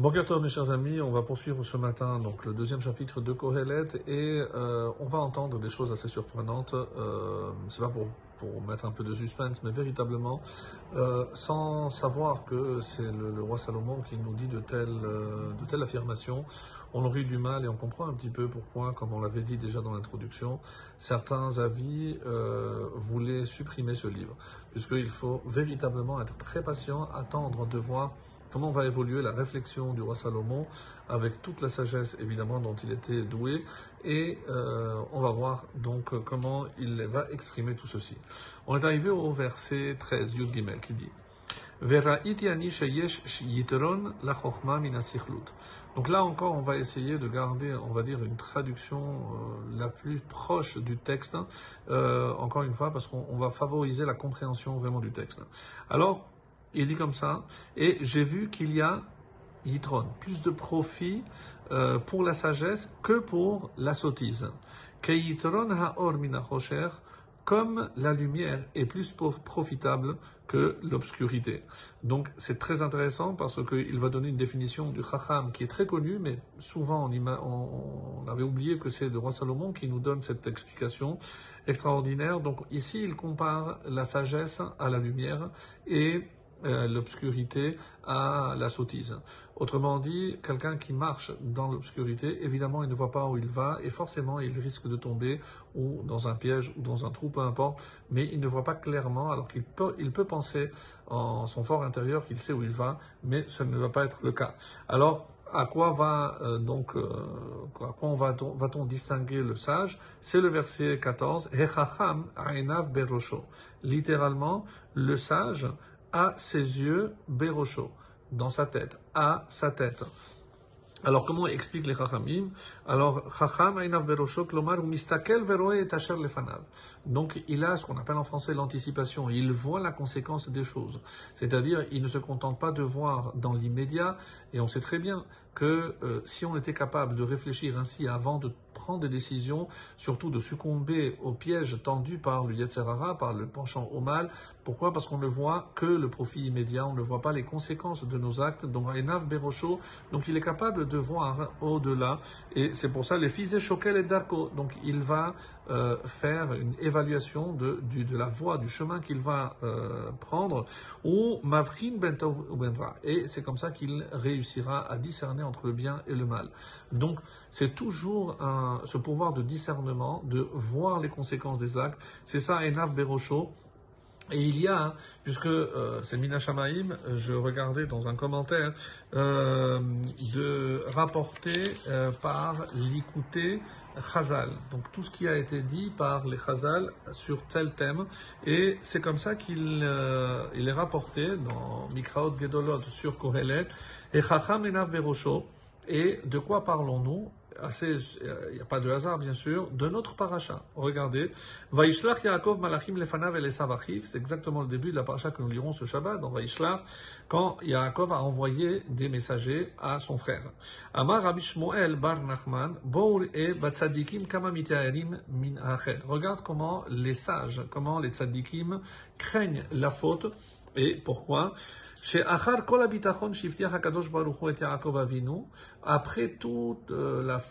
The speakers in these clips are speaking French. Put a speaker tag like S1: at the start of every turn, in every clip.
S1: Bonjour mes chers amis, on va poursuivre ce matin donc le deuxième chapitre de Kohelet et euh, on va entendre des choses assez surprenantes. Euh, c'est pas pour, pour mettre un peu de suspense, mais véritablement euh, sans savoir que c'est le, roi Salomon qui nous dit de telles de affirmations, on aurait eu du mal et on comprend un petit peu pourquoi, comme on l'avait dit déjà dans l'introduction, certains avis voulaient supprimer ce livre, puisqu'il faut véritablement être très patient, attendre de voir comment va évoluer la réflexion du roi Salomon avec toute la sagesse évidemment dont il était doué et euh, on va voir donc comment il va exprimer tout ceci. On est arrivé au verset 13, Yud Gimel, qui dit donc là encore, on va essayer de garder, on va dire, une traduction euh, la plus proche du texte, euh, encore une fois, parce qu'on va favoriser la compréhension vraiment du texte. Alors, il dit comme ça, et j'ai vu qu'il y a Yitron, plus de profit euh, pour la sagesse que pour la sottise. Que Yitron ha'or comme la lumière est plus profitable que l'obscurité. Donc c'est très intéressant parce qu'il va donner une définition du Chacham qui est très connue, mais souvent on, avait oublié que c'est le roi Salomon qui nous donne cette explication extraordinaire. Donc ici il compare la sagesse à la lumière et l'obscurité à la sottise. Autrement dit, quelqu'un qui marche dans l'obscurité, évidemment, il ne voit pas où il va et forcément, il risque de tomber ou dans un piège ou dans un trou, peu importe, mais il ne voit pas clairement alors qu'il peut, il peut penser en son fort intérieur qu'il sait où il va, mais ce ne va pas être le cas. Alors, à quoi va euh, donc euh, à quoi va-t-on va distinguer le sage? C'est le verset 14. berosho. Littéralement, le sage à ses yeux, Berosho, dans sa tête, à sa tête. Alors, comment explique les Chachamim? Alors, Chacham Ainav Berosho, Klomar, Mistakel Veroe et Asher Lefanav. Donc, il a ce qu'on appelle en français l'anticipation. Il voit la conséquence des choses. C'est-à-dire, il ne se contente pas de voir dans l'immédiat, et on sait très bien que euh, si on était capable de réfléchir ainsi avant de prendre des décisions, surtout de succomber au piège tendu par le Yetzerara, par le penchant au mal. Pourquoi? Parce qu'on ne voit que le profit immédiat, on ne voit pas les conséquences de nos actes. Donc, Enav Berosho, donc il est capable de voir au-delà. Et c'est pour ça, les fils Shokel et Darko. Donc, il va euh, faire une évaluation de, de la voie, du chemin qu'il va euh, prendre, ou Mavrin Bentov Benra. Et c'est comme ça qu'il réussira à discerner entre le bien et le mal. Donc, c'est toujours un, ce pouvoir de discernement, de voir les conséquences des actes. C'est ça, Enav Berosho. Et il y a, hein, puisque euh, c'est Mina Shamaim, je regardais dans un commentaire, euh, de rapporter euh, par l'Ikouté Chazal. Donc tout ce qui a été dit par les Chazal sur tel thème. Et c'est comme ça qu'il il est rapporté dans Mikraot Gedolot sur Kohelet. Et Chacham Enav Berosho. Et de quoi parlons-nous? Il n'y a pas de hasard bien sûr, de notre paracha. Regardez, Vaishlach Yaakov Malachim Lefanav et c'est exactement le début de la paracha que nous lirons ce Shabbat dans Vaishlach, quand Yaakov a envoyé des messagers à son frère. Amar Rabbi Shmuel Bar Nachman, Bour et Batzadikim Kama Min Acher. Regarde comment les sages, comment les tzadikim craignent la faute et pourquoi après toute euh, la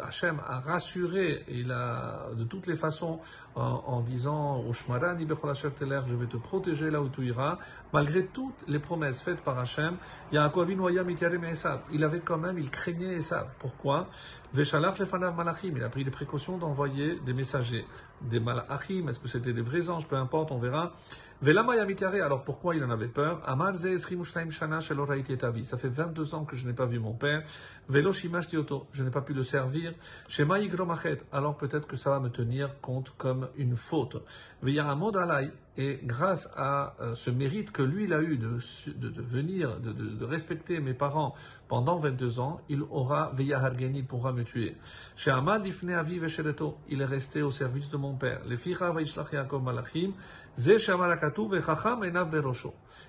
S1: Hachem a rassuré il a, de toutes les façons en, disant au je vais te protéger là où tu iras, malgré toutes les promesses faites par Hachem, il avait quand même, il craignait Esav. Pourquoi? Il a pris des précautions d'envoyer des messagers, des malachim, est-ce que c'était des vrais anges, peu importe, on verra. Alors pourquoi il en avait peur? Ça fait 22 ans que je n'ai pas vu mon père. Je n'ai pas pu le servir. Alors peut-être que ça va me tenir compte comme une faute. Et grâce à euh, ce mérite que lui, il a eu de, de, venir, de, de, respecter mes parents pendant 22 ans, il aura, il pourra me tuer. Il est resté au service de mon père.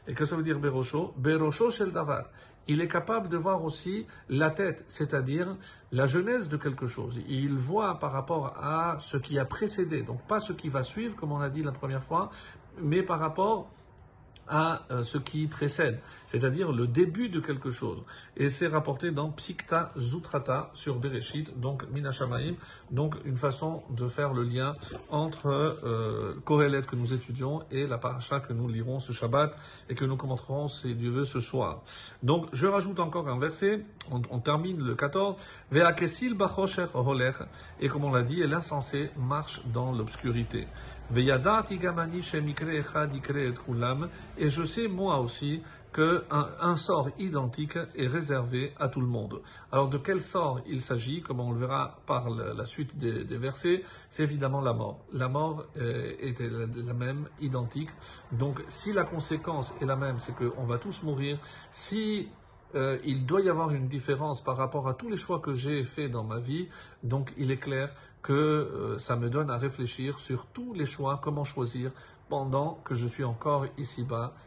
S1: Et que ça veut dire Berosho? Berosho shel davar il est capable de voir aussi la tête, c'est-à-dire la genèse de quelque chose. Il voit par rapport à ce qui a précédé, donc pas ce qui va suivre, comme on a dit la première fois, mais par rapport à euh, ce qui précède, c'est-à-dire le début de quelque chose. Et c'est rapporté dans Psikta Zutrata sur Bereshit, donc Minashamaim, donc une façon de faire le lien entre euh, que nous étudions et la paracha que nous lirons ce Shabbat et que nous commenterons, si Dieu veut, ce soir. Donc je rajoute encore un verset, on, termine le 14, Ve'akesil bachosher holech, et comme on l'a dit, l'insensé marche dans l'obscurité. Et je sais moi aussi qu'un un sort identique est réservé à tout le monde. Alors de quel sort il s'agit, comme on le verra par la suite des, versets, c'est évidemment la mort. La mort euh, est la même, identique. Donc si la conséquence est la même, c'est qu'on va tous mourir, si euh, il doit y avoir une différence par rapport à tous les choix que j'ai faits dans ma vie, donc il est clair que euh, ça me donne à réfléchir sur tous les choix, comment choisir pendant que je suis encore ici-bas